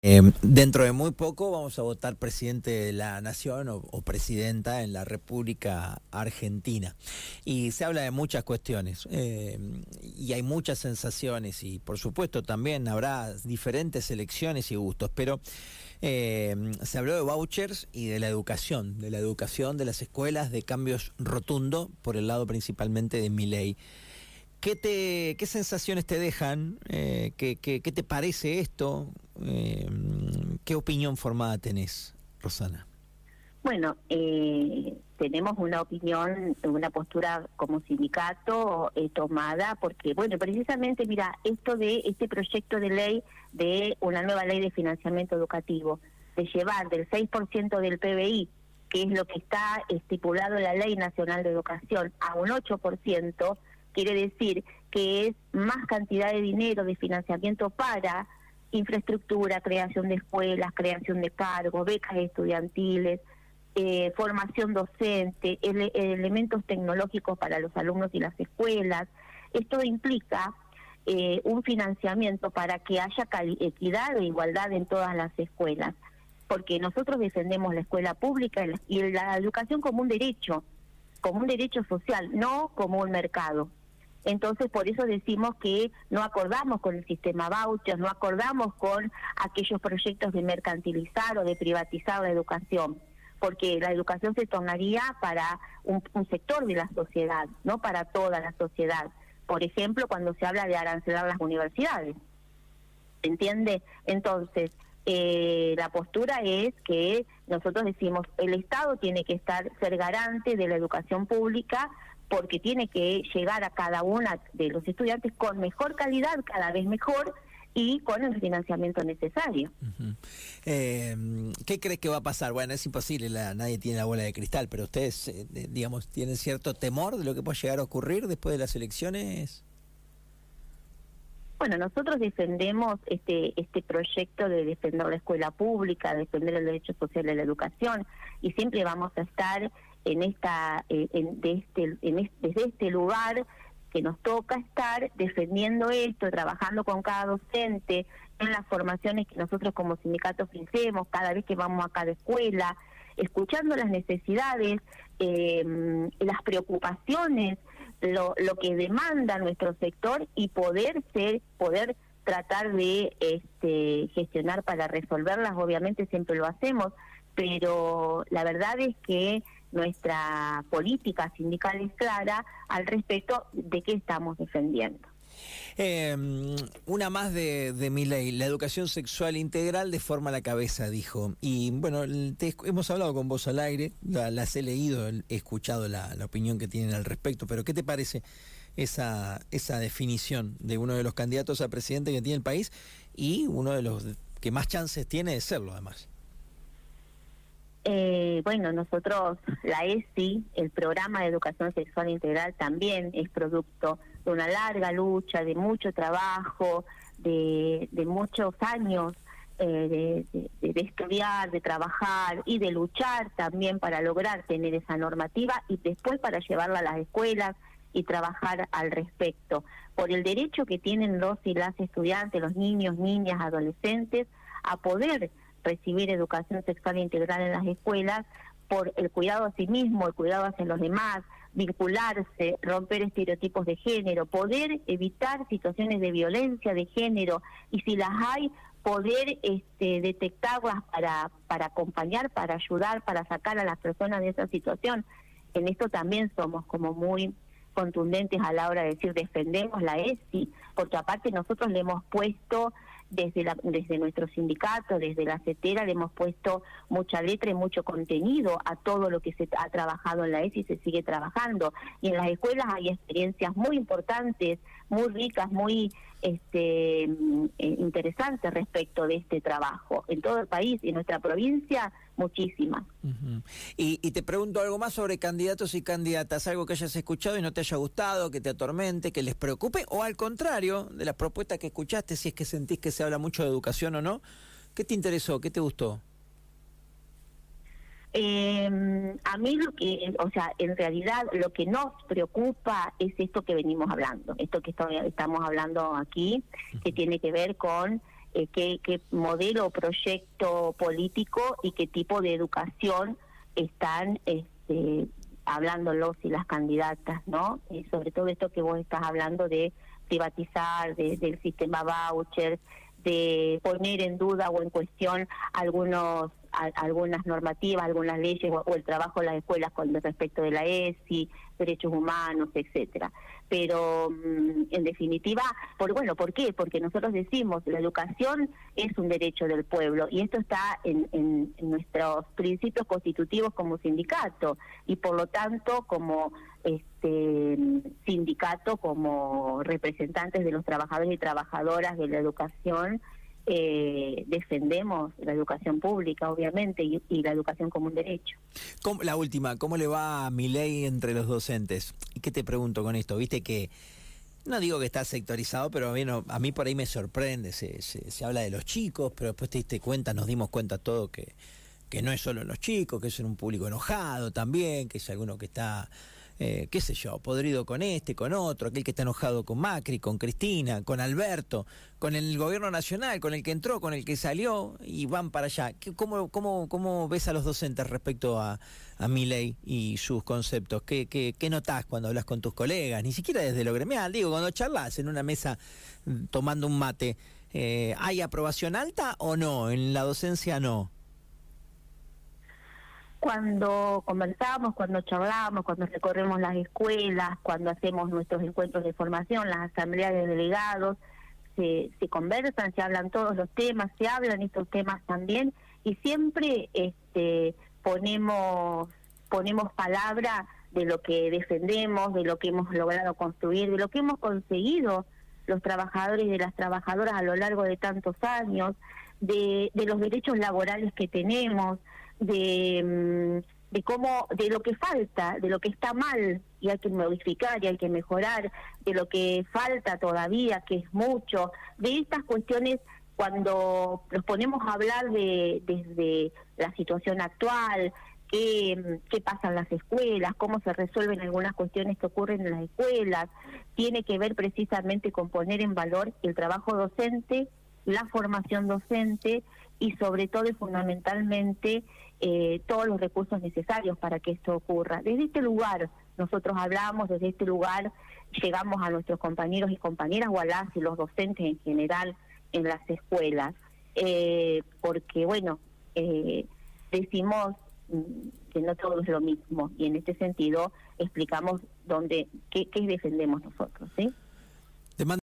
Eh, dentro de muy poco vamos a votar presidente de la nación o, presidenta en la República Argentina. Y se habla de muchas cuestiones eh, y hay muchas sensaciones y por supuesto también habrá diferentes elecciones y gustos, pero eh, se habló de vouchers y de la educación, de la educación, de las escuelas, de cambios rotundos por el lado principalmente de mi ley. ¿Qué, te, ¿Qué sensaciones te dejan? Eh, ¿qué, qué, te parece esto? Eh, ¿Qué opinión formada tenés, Rosana? Bueno, eh, tenemos una opinión, una postura como sindicato tomada, porque, bueno, precisamente, mira, esto de este proyecto de ley de una nueva ley de financiamiento educativo, de llevar del 6% del PBI, que es lo que está estipulado en la Ley Nacional de Educación, a un 8%, quiere decir que es más cantidad de dinero de financiamiento para infraestructura, creación de escuelas, creación de cargos, becas estudiantiles, eh, formación docente, elementos tecnológicos para los alumnos y las escuelas. Esto implica eh, un financiamiento para que haya equidad e igualdad en todas las escuelas, porque nosotros defendemos la escuela pública y la educación como un derecho, como un derecho social, no como un mercado. Entonces, por eso decimos que no acordamos con el sistema vouchers, no acordamos con aquellos proyectos de mercantilizar o de privatizar la educación, porque la educación se tornaría para un, sector de la sociedad, no para toda la sociedad. Por ejemplo, cuando se habla de arancelar las universidades. ¿Entiende? Entonces, eh, la postura es que nosotros decimos el Estado tiene que estar ser garante de la educación pública porque tiene que llegar a cada una de los estudiantes con mejor calidad, cada vez mejor, y con el financiamiento necesario. Eh, ¿Qué crees que va a pasar? Bueno, es imposible, nadie tiene la bola de cristal, pero ustedes, eh, digamos, tienen cierto temor de lo que puede llegar a ocurrir después de las elecciones. Bueno, nosotros defendemos este este proyecto de defender la escuela pública, defender el derecho social de la educación y siempre vamos a estar en esta eh, en, de este, desde este lugar que nos toca estar defendiendo esto, trabajando con cada docente en las formaciones que nosotros como sindicato ofrecemos cada vez que vamos a cada escuela, escuchando las necesidades, eh, las preocupaciones, lo, lo que demanda nuestro sector y poder ser, poder tratar de este, gestionar para resolverlas, obviamente siempre lo hacemos, pero la verdad es que nuestra política sindical es clara al respecto de qué estamos defendiendo. Em, una más de, mi ley, la educación sexual integral de forma la cabeza, dijo. Y bueno, hemos hablado con vos al aire, las he leído, he escuchado la, opinión que tienen al respecto, pero ¿qué te parece esa, esa definición de uno de los candidatos a presidente que tiene el país y uno de los que más chances tiene de serlo además? Eh, bueno, nosotros, la ESI, el programa de educación sexual integral también es producto de una larga lucha, de mucho trabajo, de, muchos años eh, de, estudiar, de trabajar y de luchar también para lograr tener esa normativa y después para llevarla a las escuelas y trabajar al respecto, por el derecho que tienen los y las estudiantes, los niños, niñas, adolescentes, a poder recibir educación sexual integral en las escuelas por el cuidado a sí mismo, el cuidado hacia los demás, vincularse, romper estereotipos de género, poder evitar situaciones de violencia de género y si las hay, poder este, detectarlas para, para acompañar, para ayudar, para sacar a las personas de esa situación. En esto también somos como muy contundentes a la hora de decir defendemos la ESI, porque aparte nosotros le hemos puesto desde, la, desde nuestro sindicato, desde la CETERA, le hemos puesto mucha letra y mucho contenido a todo lo que se ha trabajado en la ESI y se sigue trabajando. Y en las escuelas hay experiencias muy importantes, muy ricas, muy este, eh, interesantes respecto de este trabajo. En todo el país y en nuestra provincia, muchísimas. y, y, te pregunto algo más sobre candidatos y candidatas, algo que hayas escuchado y no te haya gustado, que te atormente, que les preocupe, o al contrario, de las propuestas que escuchaste, si es que sentís que se habla mucho de educación o no, ¿qué te interesó? ¿Qué te gustó? Eh, a mí lo que, o sea, en realidad lo que nos preocupa es esto que venimos hablando, esto que estamos hablando aquí, que tiene que ver con eh, qué, qué modelo o proyecto político y qué tipo de educación están este, hablando los y las candidatas, ¿no? Eh, sobre todo esto que vos estás hablando de privatizar, del sistema voucher, de poner en duda o en cuestión algunos algunas normativas, algunas leyes o, el trabajo en las escuelas con respecto de la ESI, derechos humanos, etcétera. Pero mm, en definitiva, por bueno, ¿por qué? Porque nosotros decimos la educación es un derecho del pueblo y esto está en, en nuestros principios constitutivos como sindicato y por lo tanto como este sindicato como representantes de los trabajadores y trabajadoras de la educación eh, defendemos la educación pública, obviamente, y, la educación como un derecho. la última, ¿cómo le va a mi ley entre los docentes? ¿Y qué te pregunto con esto? Viste que, no digo que está sectorizado, pero bueno, a mí por ahí me sorprende, se, se, habla de los chicos, pero después te diste cuenta, nos dimos cuenta todo que, que no es solo los chicos, que es un público enojado también, que es alguno que está eh, qué sé yo, podrido con este, con otro, aquel que está enojado con Macri, con Cristina, con Alberto, con el gobierno nacional, con el que entró, con el que salió y van para allá. ¿Cómo, cómo, ves a los docentes respecto a, a y sus conceptos? ¿Qué, qué, qué notás cuando hablas con tus colegas? Ni siquiera desde lo gremial, digo, cuando charlas en una mesa mm, tomando un mate. Eh, ¿Hay aprobación alta o no? En la docencia no cuando conversamos, cuando charlamos, cuando recorremos las escuelas, cuando hacemos nuestros encuentros de formación, las asambleas de delegados, se, se conversan, se hablan todos los temas, se hablan estos temas también y siempre este, ponemos ponemos palabra de lo que defendemos, de lo que hemos logrado construir, de lo que hemos conseguido los trabajadores y de las trabajadoras a lo largo de tantos años, de, de los derechos laborales que tenemos, de, mm, de cómo, de lo que falta, de lo que está mal y hay que modificar y hay que mejorar, de lo que falta todavía, que es mucho, de estas cuestiones cuando nos ponemos a hablar de desde la situación actual, qué, mm, qué pasa en las escuelas, cómo se resuelven algunas cuestiones que ocurren en las escuelas, tiene que ver precisamente con poner en valor el trabajo docente, la formación docente y sobre todo y fundamentalmente eh, todos los recursos necesarios para que esto ocurra. Desde este lugar nosotros hablamos, desde este lugar llegamos a nuestros compañeros y compañeras o a las y los docentes en general en las escuelas, eh, porque bueno, eh, decimos mm, que no todo es lo mismo y en este sentido explicamos dónde qué, qué defendemos nosotros, ¿sí?